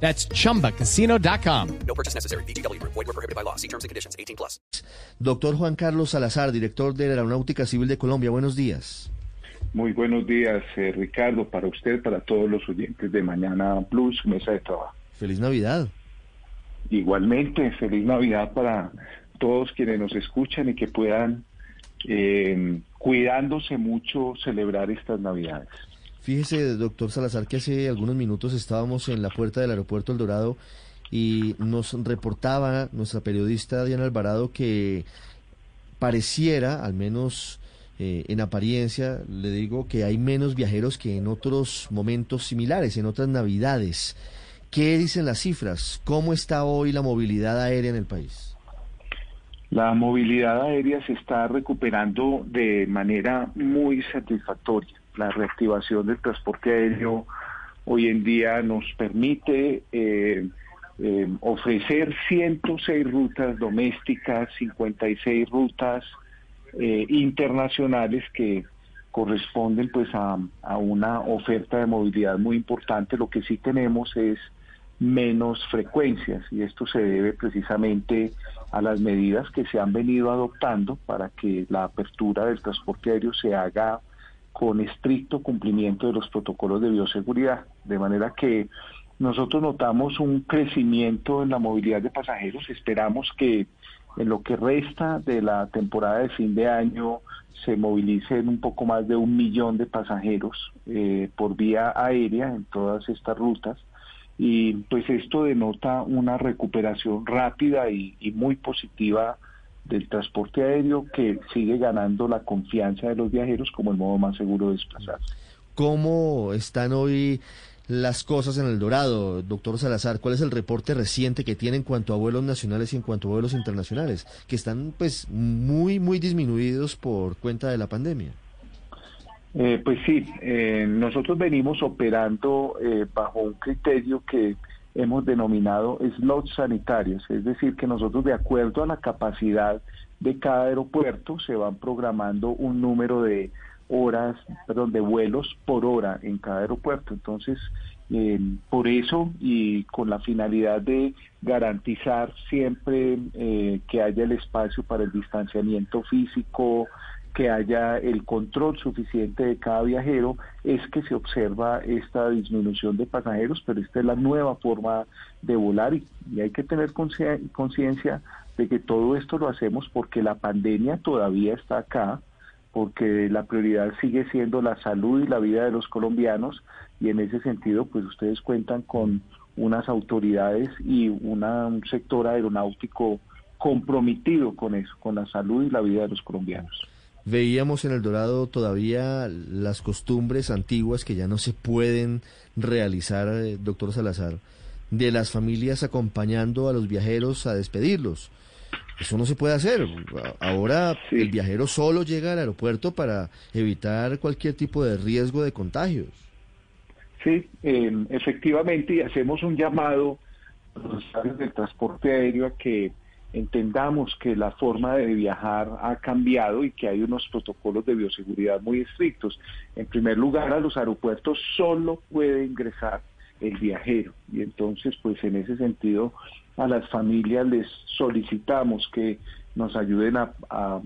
That's chumbacasino.com. No purchase necessary. BGW. Void were prohibited by law. See terms and conditions. 18 plus. Doctor Juan Carlos Salazar, director de la Aeronáutica Civil de Colombia. Buenos días. Muy buenos días, eh, Ricardo, para usted, para todos los oyentes de Mañana Plus, mesa de trabajo. Feliz Navidad. Igualmente, feliz Navidad para todos quienes nos escuchan y que puedan, eh, cuidándose mucho, celebrar estas Navidades. Fíjese, doctor Salazar, que hace algunos minutos estábamos en la puerta del aeropuerto El Dorado y nos reportaba nuestra periodista Diana Alvarado que pareciera, al menos eh, en apariencia, le digo que hay menos viajeros que en otros momentos similares, en otras navidades. ¿Qué dicen las cifras? ¿Cómo está hoy la movilidad aérea en el país? La movilidad aérea se está recuperando de manera muy satisfactoria. La reactivación del transporte aéreo hoy en día nos permite eh, eh, ofrecer 106 rutas domésticas, 56 rutas eh, internacionales que corresponden pues a, a una oferta de movilidad muy importante. Lo que sí tenemos es menos frecuencias y esto se debe precisamente a las medidas que se han venido adoptando para que la apertura del transporte aéreo se haga con estricto cumplimiento de los protocolos de bioseguridad, de manera que nosotros notamos un crecimiento en la movilidad de pasajeros, esperamos que en lo que resta de la temporada de fin de año se movilicen un poco más de un millón de pasajeros eh, por vía aérea en todas estas rutas. Y pues esto denota una recuperación rápida y, y muy positiva del transporte aéreo que sigue ganando la confianza de los viajeros como el modo más seguro de desplazarse. ¿Cómo están hoy las cosas en el Dorado, doctor Salazar? ¿Cuál es el reporte reciente que tiene en cuanto a vuelos nacionales y en cuanto a vuelos internacionales? Que están pues muy, muy disminuidos por cuenta de la pandemia. Eh, pues sí, eh, nosotros venimos operando eh, bajo un criterio que hemos denominado slots sanitarios, es decir, que nosotros de acuerdo a la capacidad de cada aeropuerto se van programando un número de horas, perdón, de vuelos por hora en cada aeropuerto. Entonces, eh, por eso y con la finalidad de garantizar siempre eh, que haya el espacio para el distanciamiento físico, que haya el control suficiente de cada viajero, es que se observa esta disminución de pasajeros, pero esta es la nueva forma de volar y, y hay que tener conciencia de que todo esto lo hacemos porque la pandemia todavía está acá, porque la prioridad sigue siendo la salud y la vida de los colombianos y en ese sentido pues ustedes cuentan con unas autoridades y una, un sector aeronáutico comprometido con eso, con la salud y la vida de los colombianos. Veíamos en El Dorado todavía las costumbres antiguas que ya no se pueden realizar, eh, doctor Salazar, de las familias acompañando a los viajeros a despedirlos. Eso no se puede hacer. Ahora Sí. el viajero solo llega al aeropuerto para evitar cualquier tipo de riesgo de contagios. Sí, eh, efectivamente, y hacemos un llamado a los usuarios del transporte aéreo a que entendamos que la forma de viajar ha cambiado y que hay unos protocolos de bioseguridad muy estrictos. En primer lugar, a los aeropuertos solo puede ingresar el viajero y entonces, pues en ese sentido, a las familias les solicitamos que nos ayuden a, a-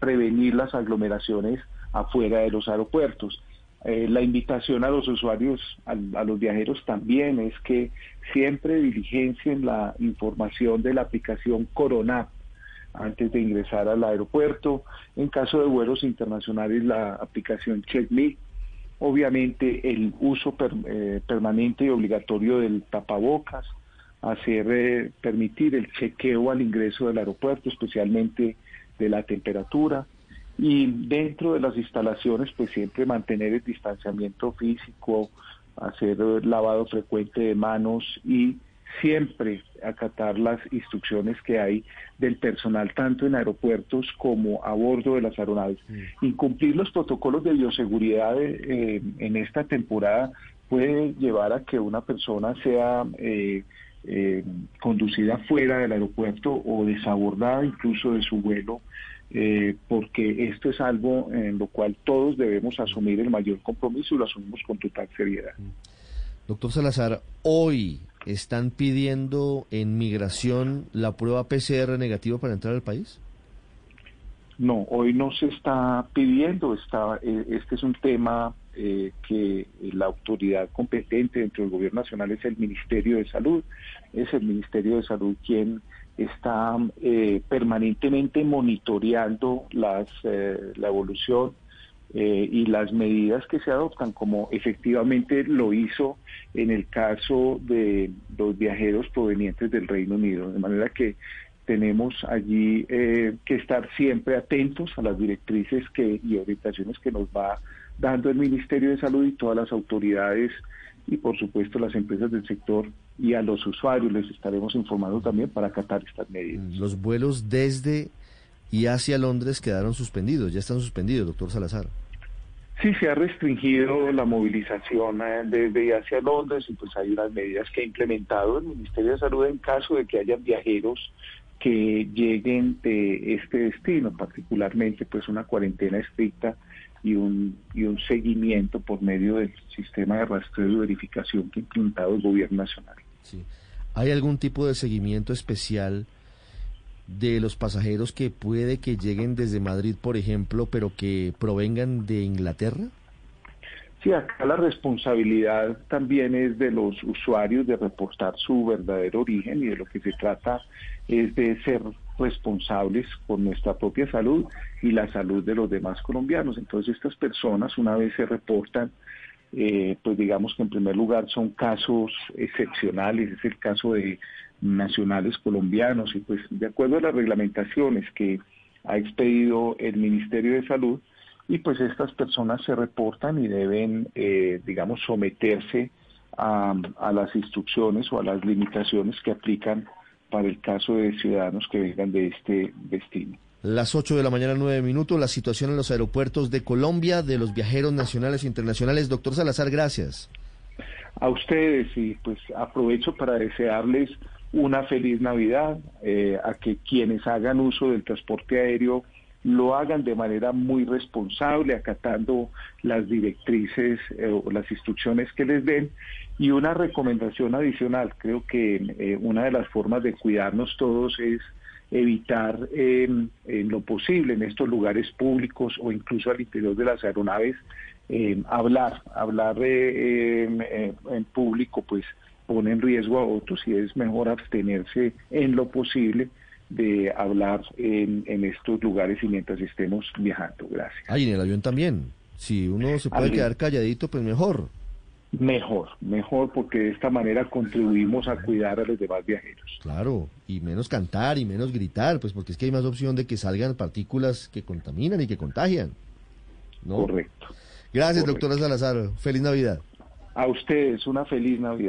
prevenir las aglomeraciones afuera de los aeropuertos. Eh, la invitación a los usuarios, a, los viajeros también es que siempre diligencien la información de la aplicación Corona antes de ingresar al aeropuerto. En caso de vuelos internacionales, la aplicación CheckMe. Obviamente el uso eh, permanente y obligatorio del tapabocas, hacer eh, permitir el chequeo al ingreso del aeropuerto, especialmente de la temperatura y dentro de las instalaciones pues siempre mantener el distanciamiento físico, hacer lavado frecuente de manos y siempre acatar las instrucciones que hay del personal tanto en aeropuertos como a bordo de las aeronaves. Incumplir los protocolos de bioseguridad eh, en esta temporada puede llevar a que una persona sea eh, eh, conducida fuera del aeropuerto o desabordada incluso de su vuelo, eh, porque esto es algo en lo cual todos debemos asumir el mayor compromiso y lo asumimos con total seriedad. Doctor Salazar, hoy están pidiendo en migración la prueba PCR negativa para entrar al país. No, hoy no se está pidiendo, está, eh, este es un tema eh, que la autoridad competente dentro del gobierno nacional es el Ministerio de Salud, es el Ministerio de Salud quien está eh, permanentemente monitoreando las, la evolución y las medidas que se adoptan, como efectivamente lo hizo en el caso de los viajeros provenientes del Reino Unido, de manera que tenemos allí eh, que estar siempre atentos a las directrices que, y orientaciones que nos va dando el Ministerio de Salud y todas las autoridades y por supuesto las empresas del sector y a los usuarios les estaremos informando también para acatar estas medidas. Los vuelos desde y hacia Londres quedaron suspendidos, ya están suspendidos, doctor Salazar. Sí, se ha restringido la movilización eh, desde y hacia Londres y pues hay unas medidas que ha implementado el Ministerio de Salud en caso de que haya viajeros que lleguen de este destino, particularmente pues una cuarentena estricta y un, y un seguimiento por medio del sistema de rastreo y verificación que ha implementado el gobierno nacional. Sí. ¿Hay algún tipo de seguimiento especial de los pasajeros que puede que lleguen desde Madrid, por ejemplo, pero que provengan de Inglaterra? Sí, acá la responsabilidad también es de los usuarios de reportar su verdadero origen y de lo que se trata es de ser responsables por nuestra propia salud y la salud de los demás colombianos. Entonces estas personas una vez se reportan, eh, pues digamos que en primer lugar son casos excepcionales, es el caso de nacionales colombianos y pues de acuerdo a las reglamentaciones que ha expedido el Ministerio de Salud, y pues estas personas se reportan y deben, eh, digamos, someterse a, a, las instrucciones o a las limitaciones que aplican para el caso de ciudadanos que vengan de este destino. Las 8 de la mañana, 9 minutos, la situación en los aeropuertos de Colombia, de los viajeros nacionales e internacionales. Doctor Salazar, gracias. A ustedes y pues aprovecho para desearles una feliz Navidad, eh, a que quienes hagan uso del transporte aéreo lo hagan de manera muy responsable, acatando las directrices eh, o las instrucciones que les den. Y una recomendación adicional, creo que eh, una de las formas de cuidarnos todos es evitar em, en lo posible en estos lugares públicos o incluso al interior de las aeronaves hablar, hablar em, en público pues pone en riesgo a otros y es mejor abstenerse en lo posible de hablar en, en, estos lugares y mientras estemos viajando. Gracias. Ah, y en el avión también. Si uno se puede quedar calladito, pues mejor. Mejor, mejor, porque de esta manera contribuimos a cuidar a los demás viajeros. Claro, y menos cantar y menos gritar, pues porque es que hay más opción de que salgan partículas que contaminan y que contagian. ¿no? Correcto. Gracias, Correcto. doctora Salazar. Feliz Navidad. A ustedes una feliz Navidad.